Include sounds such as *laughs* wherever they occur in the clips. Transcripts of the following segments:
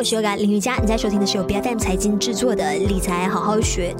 我是优咖林瑜伽，你在收听的是由 BFM 财经制作的理财好好学。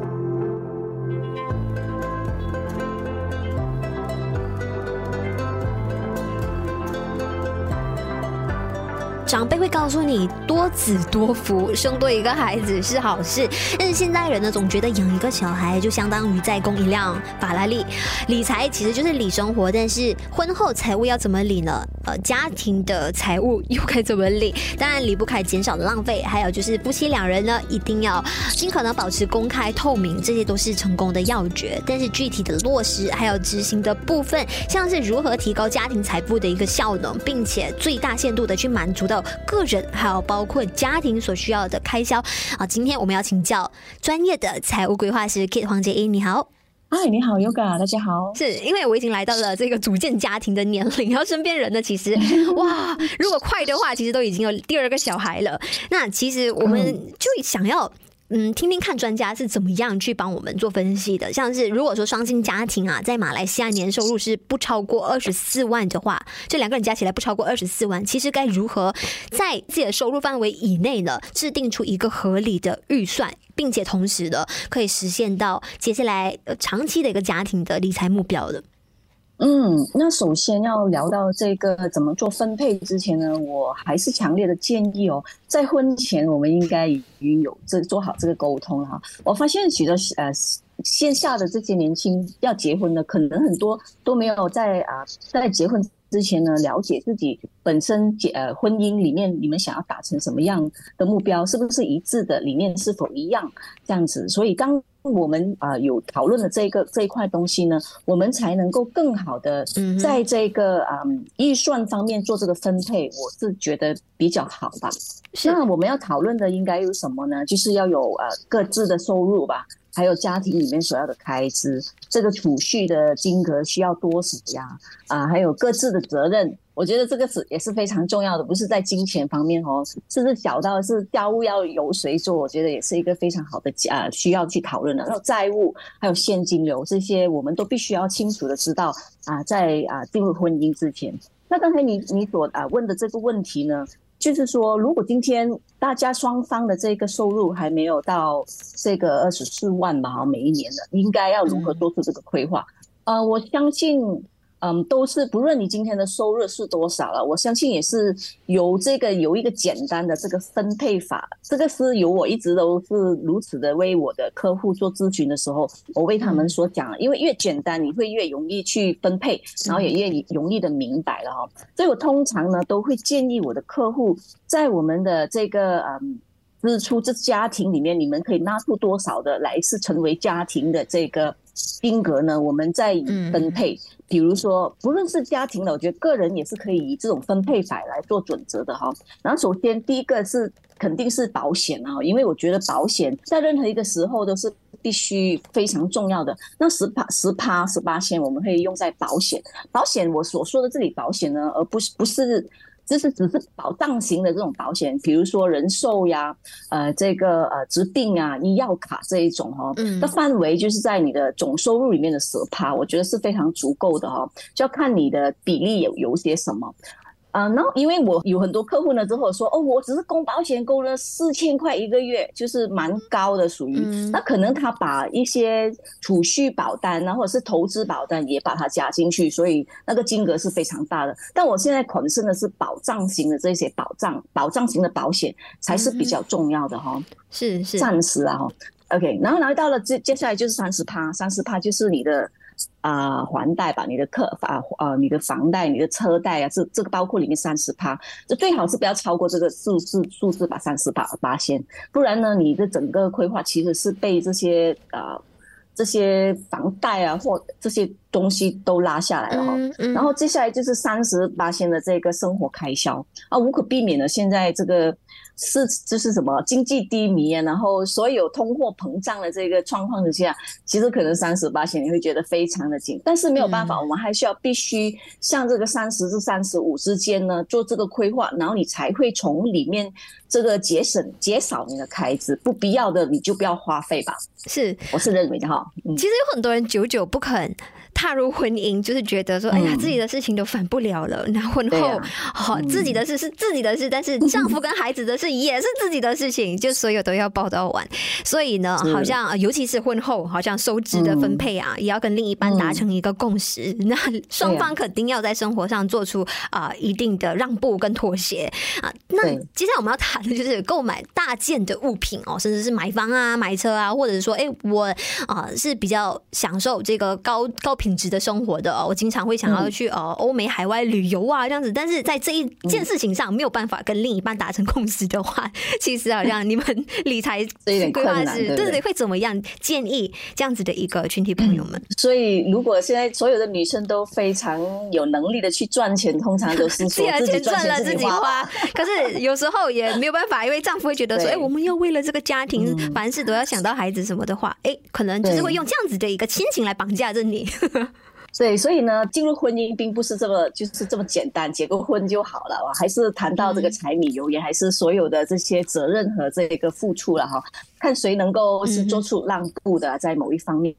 长辈会告诉你多子多福，生多一个孩子是好事。但是现在人呢，总觉得养一个小孩就相当于再供一辆法拉利。理财其实就是理生活，但是婚后财务要怎么理呢？呃，家庭的财务又该怎么理？当然离不开减少的浪费，还有就是夫妻两人呢，一定要尽可能保持公开透明，这些都是成功的要诀。但是具体的落实还有执行的部分，像是如何提高家庭财富的一个效能，并且最大限度的去满足到。个人还有包括家庭所需要的开销啊，今天我们要请教专业的财务规划师 Kate 黄杰一，你好，嗨，你好，Yoga，大家好。是因为我已经来到了这个组建家庭的年龄，然后身边人呢，其实 *laughs* 哇，如果快的话，其实都已经有第二个小孩了。那其实我们就想要。嗯，听听看专家是怎么样去帮我们做分析的。像是如果说双薪家庭啊，在马来西亚年收入是不超过二十四万的话，这两个人加起来不超过二十四万，其实该如何在自己的收入范围以内呢，制定出一个合理的预算，并且同时的可以实现到接下来长期的一个家庭的理财目标的。嗯，那首先要聊到这个怎么做分配之前呢，我还是强烈的建议哦，在婚前我们应该已经有这做好这个沟通了哈。我发现许多呃线下的这些年轻要结婚的，可能很多都没有在啊在结婚之前呢了解自己本身结呃婚姻里面你们想要达成什么样的目标，是不是一致的，理念是否一样这样子，所以刚。我们啊有讨论的这个这一块东西呢，我们才能够更好的在这个啊预算方面做这个分配，我是觉得比较好吧。那我们要讨论的应该有什么呢？就是要有呃各自的收入吧，还有家庭里面所要的开支，这个储蓄的金额需要多少呀？啊，还有各自的责任。我觉得这个是也是非常重要的，不是在金钱方面哦，甚至小到是家务要由谁做，我觉得也是一个非常好的啊需要去讨论的。然后债务还有现金流这些，我们都必须要清楚的知道啊，在啊进入婚姻之前。那刚才你你所啊问的这个问题呢，就是说如果今天大家双方的这个收入还没有到这个二十四万吧，每一年的，应该要如何做出这个规划？呃，我相信。嗯，都是不论你今天的收入是多少了，我相信也是由这个有一个简单的这个分配法，这个是由我一直都是如此的为我的客户做咨询的时候，我为他们所讲，因为越简单你会越容易去分配，然后也越容易的明白了哈。所以我通常呢都会建议我的客户在我们的这个嗯支出这家庭里面，你们可以拿出多少的来是成为家庭的这个金额呢？我们再以分配。比如说，不论是家庭的，我觉得个人也是可以以这种分配法来做准则的哈。然后，首先第一个是肯定是保险啊，因为我觉得保险在任何一个时候都是必须非常重要的。那十趴、十趴、十八千，我们可以用在保险。保险我所说的这里保险呢，而不是不是。就是只是保障型的这种保险，比如说人寿呀，呃，这个呃疾病啊、医药卡这一种哈，那范围就是在你的总收入里面的十趴，我觉得是非常足够的哈，就要看你的比例有有些什么。啊，然后因为我有很多客户呢，之后说哦，我只是供保险供了四千块一个月，就是蛮高的，属于、嗯、那可能他把一些储蓄保单，然后是投资保单也把它加进去，所以那个金额是非常大的。但我现在款式呢是保障型的这些保障，保障型的保险才是比较重要的哈、嗯，是是暂时啊哈，OK，然后来到了接接下来就是三十趴，三十趴就是你的。啊，还贷吧，你的客啊啊，你的房贷、你的车贷啊，这这个包括里面三十趴，这最好是不要超过这个数字数字吧，三十八八千，不然呢，你的整个规划其实是被这些啊这些房贷啊或这些东西都拉下来了哈、嗯嗯。然后接下来就是三十八千的这个生活开销啊，无可避免的，现在这个。是，就是什么经济低迷啊？然后所有通货膨胀的这个状况之下，其实可能三十八千你会觉得非常的紧，但是没有办法，我们还需要必须像这个三十至三十五之间呢做这个规划，然后你才会从里面这个节省减少你的开支，不必要的你就不要花费吧。是，我是认为的哈。其实有很多人久久不肯踏入婚姻，就是觉得说，哎呀，自己的事情都反不了了。那婚后，好，自己的事是自己的事，但是丈夫跟孩子的事也是自己的事情，*laughs* 就所有都要报道完。所以呢，好像尤其是婚后，好像收支的分配啊，也要跟另一半达成一个共识。那双方肯定要在生活上做出啊一定的让步跟妥协啊。那接下来我们要谈的就是购买大件的物品哦，甚至是买房啊、买车啊，或者是说，哎，我啊是比较享受这个高高品质的生活的哦，我经常会想要去呃欧美海外旅游啊这样子。但是在这一件事情上没有办法跟另一半达成共识的话，其实好像你们 *laughs* 理财规划是对对会怎么样建议这样子的一个群体朋友们？所以如果现在所有的女生都非常有能力的去赚钱，通常都是说自己赚了自己花。可是有时候也没有办法，因为丈夫会觉得说，哎，我们要为了这个家庭，凡事都要想到孩子什么的话，哎，可能就是会用这样子的一个亲情来绑架着你。*laughs* 对，所以呢，进入婚姻并不是这么就是这么简单，结个婚就好了。我还是谈到这个柴米油盐，还是所有的这些责任和这个付出了哈。看谁能够是做出让步的，在某一方面，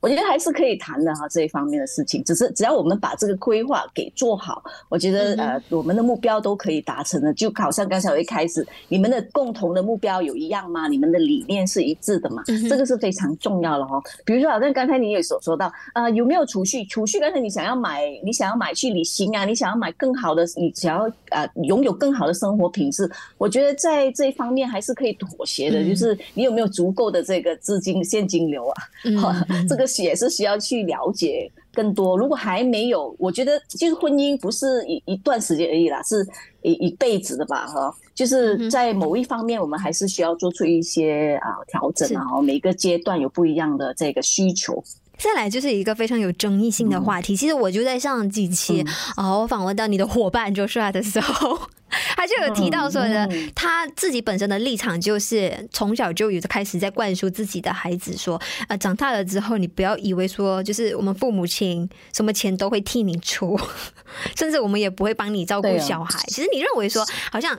我觉得还是可以谈的哈，这一方面的事情。只是只要我们把这个规划给做好，我觉得呃，我们的目标都可以达成的。就好像刚才我一开始，你们的共同的目标有一样吗？你们的理念是一致的吗？这个是非常重要的哈。比如说，好像刚才你也所说到，呃，有没有储蓄？储蓄，刚才你想要买，你想要买去旅行啊，你想要买更好的，你想要呃拥有更好的生活品质，我觉得在这一方面还是可以妥协的，就是你。有没有足够的这个资金现金流啊？嗯、这个也是需要去了解更多。如果还没有，我觉得就是婚姻不是一一段时间而已啦，是一一辈子的吧？哈，就是在某一方面，我们还是需要做出一些啊调整啊。每个阶段有不一样的这个需求。再来就是一个非常有争议性的话题。其实我就在上几期啊，我访问到你的伙伴 Joshua 的时候。他就有提到说的，他自己本身的立场就是从小就有开始在灌输自己的孩子说，呃，长大了之后你不要以为说就是我们父母亲什么钱都会替你出，*laughs* 甚至我们也不会帮你照顾小孩。其实你认为说，好像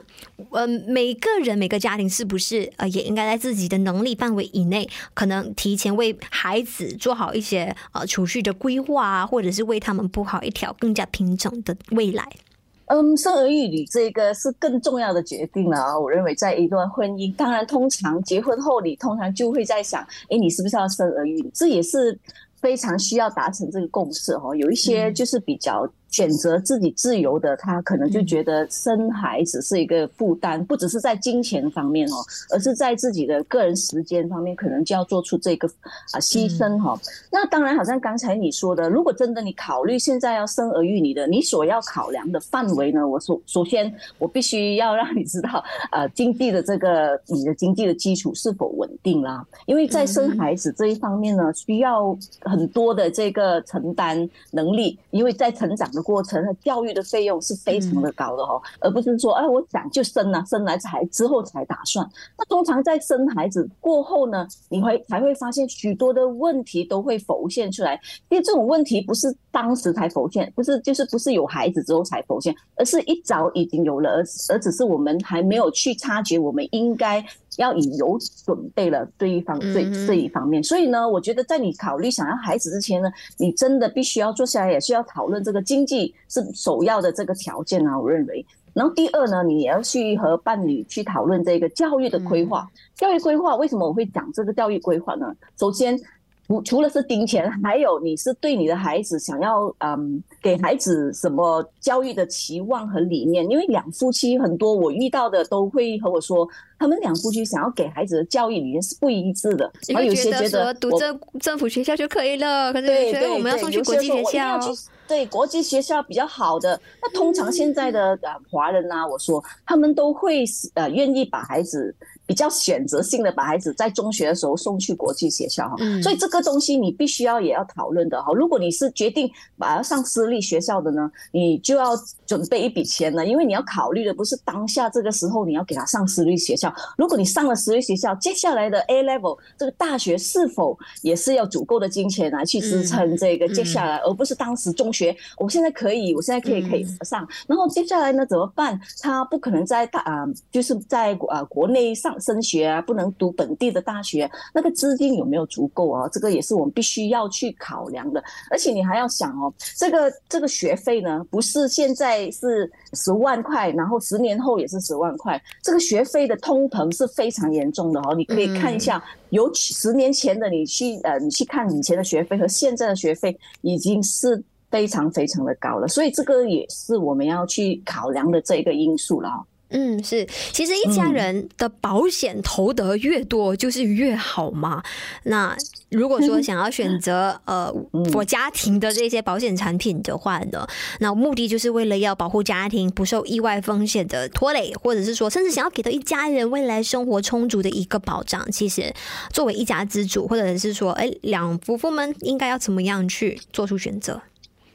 呃每个人每个家庭是不是呃也应该在自己的能力范围以内，可能提前为孩子做好一些呃储蓄的规划啊，或者是为他们铺好一条更加平整的未来。嗯，生儿育女这个是更重要的决定了啊！我认为，在一段婚姻，当然，通常结婚后，你通常就会在想，哎，你是不是要生儿育女？这也是非常需要达成这个共识哦。有一些就是比较。选择自己自由的他，可能就觉得生孩子是一个负担，不只是在金钱方面哦，而是在自己的个人时间方面，可能就要做出这个啊牺牲哈。那当然，好像刚才你说的，如果真的你考虑现在要生儿育女的，你所要考量的范围呢？我首首先，我必须要让你知道，呃，*laughs* 经济的这个你的经济的基础是否稳定啦？因为在生孩子这一方面呢，需要很多的这个承担能力，因为在成长的。过程和教育的费用是非常的高的哦，而不是说哎，我想就生了，生来才之后才打算。那通常在生孩子过后呢，你会才会发现许多的问题都会浮现出来。因为这种问题不是当时才浮现，不是就是不是有孩子之后才浮现，而是一早已经有了，而而只是我们还没有去察觉，我们应该。要以有准备了这一方这这一方面，所以呢，我觉得在你考虑想要孩子之前呢，你真的必须要坐下来，也是要讨论这个经济是首要的这个条件啊，我认为。然后第二呢，你也要去和伴侣去讨论这个教育的规划。教育规划为什么我会讲这个教育规划呢？首先。除除了是金钱，还有你是对你的孩子想要嗯给孩子什么教育的期望和理念？因为两夫妻很多我遇到的都会和我说，他们两夫妻想要给孩子的教育理念是不一致的。然后有些觉得读政政府学校就可以了，可是觉得我们要送去国际学校，对国际学校比较好的。那通常现在的呃华人啊，我说他们都会呃愿意把孩子。比较选择性的把孩子在中学的时候送去国际学校哈，所以这个东西你必须要也要讨论的哈。如果你是决定把他上私立学校的呢，你就要准备一笔钱呢，因为你要考虑的不是当下这个时候你要给他上私立学校。如果你上了私立学校，接下来的 A level 这个大学是否也是要足够的金钱来去支撑这个接下来，而不是当时中学我现在可以，我现在可以可以上，然后接下来呢怎么办？他不可能在大啊，就是在啊国内。上升学啊，不能读本地的大学，那个资金有没有足够啊？这个也是我们必须要去考量的。而且你还要想哦，这个这个学费呢，不是现在是十万块，然后十年后也是十万块，这个学费的通膨是非常严重的哦。你可以看一下，尤其十年前的你去呃，你去看以前的学费和现在的学费已经是。非常非常的高了，所以这个也是我们要去考量的这一个因素了。嗯，是，其实一家人的保险投得越多就是越好嘛。那如果说想要选择呃我家庭的这些保险产品的话呢，那目的就是为了要保护家庭不受意外风险的拖累，或者是说甚至想要给到一家人未来生活充足的一个保障。其实作为一家之主，或者是说哎两夫妇们应该要怎么样去做出选择？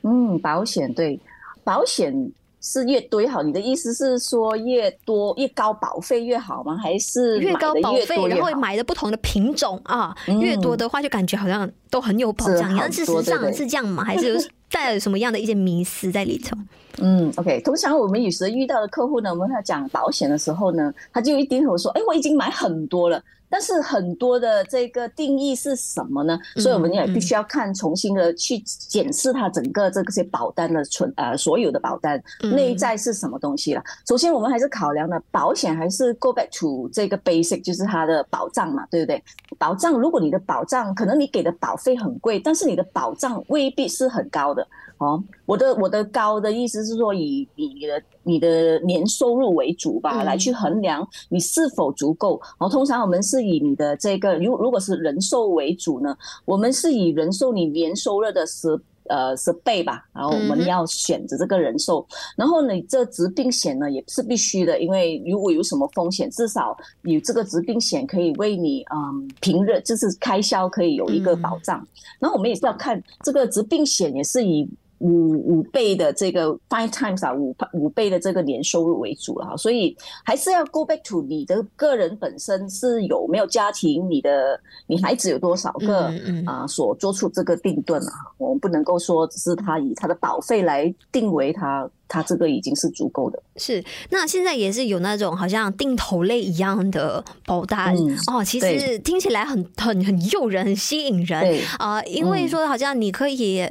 嗯，保险对，保险是越多越好。你的意思是说越多越高保费越好吗？还是越高保费然后买的不同的品种啊，嗯、越多的话就感觉好像都很有保障。但事实上是这样吗？还是有 *laughs* 带来什么样的一些迷思在里头？嗯，OK。通常我们有时遇到的客户呢，我们他讲保险的时候呢，他就一定会说：“哎，我已经买很多了。”但是很多的这个定义是什么呢？所以我们也必须要看重新的去检视它整个这些保单的存呃所有的保单内在是什么东西了。首先我们还是考量的保险还是 go back to 这个 basic 就是它的保障嘛，对不对？保障如果你的保障可能你给的保费很贵，但是你的保障未必是很高的。哦，我的我的高的意思是说，以你的你的年收入为主吧，来去衡量你是否足够。然后通常我们是以你的这个，如如果是人寿为主呢，我们是以人寿你年收入的十呃十倍吧，然后我们要选择这个人寿。然后你这疾病险呢也是必须的，因为如果有什么风险，至少你这个疾病险可以为你嗯平日就是开销可以有一个保障。然后我们也是要看这个疾病险也是以。五五倍的这个 five times 啊，五五倍的这个年收入为主了哈，所以还是要 go back to 你的个人本身是有没有家庭，你的你孩子有多少个啊，所做出这个定论啊，我们不能够说只是他以他的保费来定为他。它这个已经是足够的。是，那现在也是有那种好像定投类一样的保单、嗯、哦，其实听起来很很很诱人，很吸引人啊、呃，因为说好像你可以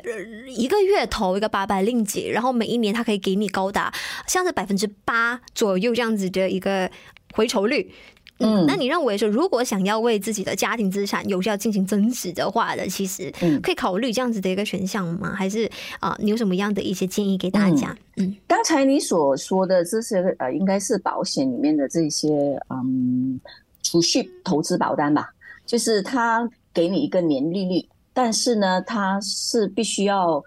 一个月投一个八百令吉，然后每一年它可以给你高达像是百分之八左右这样子的一个回酬率。嗯，那你认为说，如果想要为自己的家庭资产有效进行增值的话呢，其实可以考虑这样子的一个选项吗？还是啊，你有什么样的一些建议给大家？嗯，刚才你所说的这些呃，应该是保险里面的这些嗯储蓄投资保单吧，就是它给你一个年利率，但是呢，它是必须要。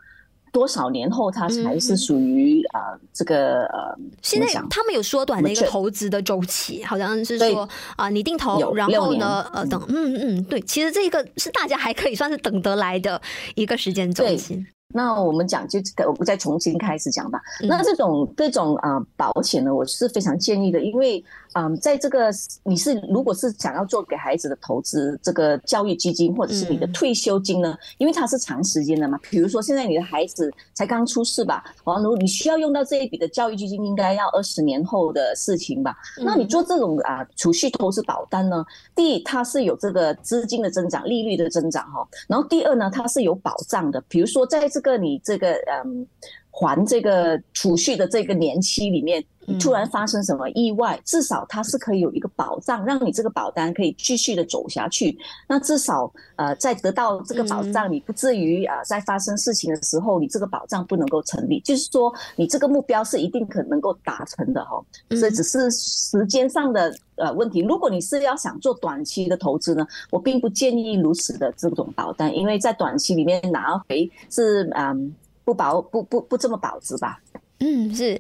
多少年后它才是属于啊这个呃？现在他们有缩短的一个投资的周期，好像是说啊，你定投，然后呢呃等嗯嗯对，其实这个是大家还可以算是等得来的一个时间周期。那我们讲就我们再重新开始讲吧。那这种这种啊保险呢，我是非常建议的，因为。嗯，在这个你是如果是想要做给孩子的投资，这个教育基金或者是你的退休金呢？因为它是长时间的嘛。比如说现在你的孩子才刚出世吧，然后你需要用到这一笔的教育基金，应该要二十年后的事情吧？那你做这种啊储蓄投资保单呢？第一，它是有这个资金的增长、利率的增长哈。然后第二呢，它是有保障的。比如说在这个你这个嗯。还这个储蓄的这个年期里面，突然发生什么意外，至少它是可以有一个保障，让你这个保单可以继续的走下去。那至少呃，在得到这个保障，你不至于啊，在发生事情的时候，你这个保障不能够成立。就是说，你这个目标是一定可能够达成的哈。所以只是时间上的呃问题。如果你是要想做短期的投资呢，我并不建议如此的这种保单，因为在短期里面拿回是嗯。不保不不不这么保值吧？嗯，是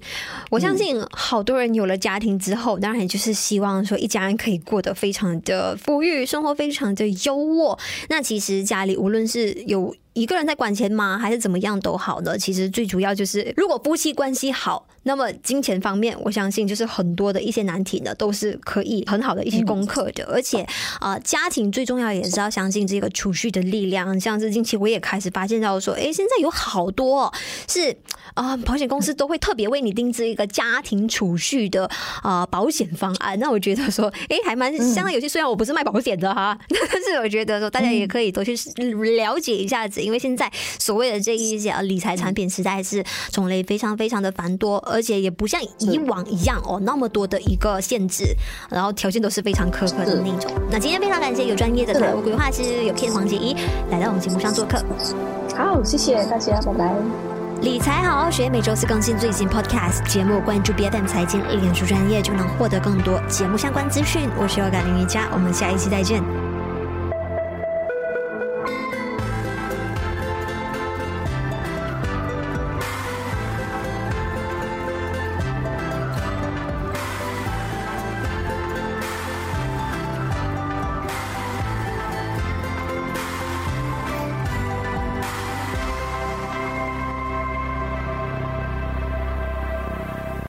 我相信好多人有了家庭之后，当然就是希望说一家人可以过得非常的富裕，生活非常的优渥。那其实家里无论是有一个人在管钱吗？还是怎么样都好呢？其实最主要就是，如果夫妻关系好，那么金钱方面，我相信就是很多的一些难题呢，都是可以很好的一起攻克的。而且啊、呃，家庭最重要也是要相信这个储蓄的力量。像是近期我也开始发现到说，哎，现在有好多是啊、呃，保险公司都会特别为你定制一个家庭储蓄的啊、呃、保险方案。那我觉得说，哎，还蛮相当有些。虽然我不是卖保险的哈，*laughs* 但是我觉得说大家也可以多去了解一下子，因为现在所谓的这一些理财产品实在是种类非常非常的繁多。而且也不像以往一样哦，那么多的一个限制，然后条件都是非常苛刻的那种。那今天非常感谢有专业的财务规划师有片黄洁仪来到我们节目上做客。好，谢谢大家，拜拜。理财好好学，每周四更新最新 Podcast 节目，关注 BFM 财经，脸书专业就能获得更多节目相关资讯。我是 Yoga 林瑜伽，我们下一期再见。